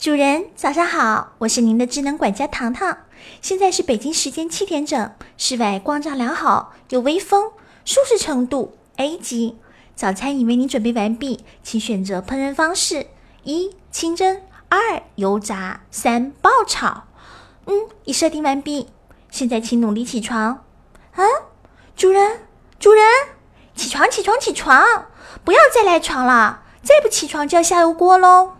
主人，早上好，我是您的智能管家糖糖。现在是北京时间七点整，室外光照良好，有微风，舒适程度 A 级。早餐已为您准备完毕，请选择烹饪方式：一、清蒸；二、油炸；三、爆炒。嗯，已设定完毕。现在请努力起床。啊，主人，主人，起床，起床，起床！不要再赖床了，再不起床就要下油锅喽。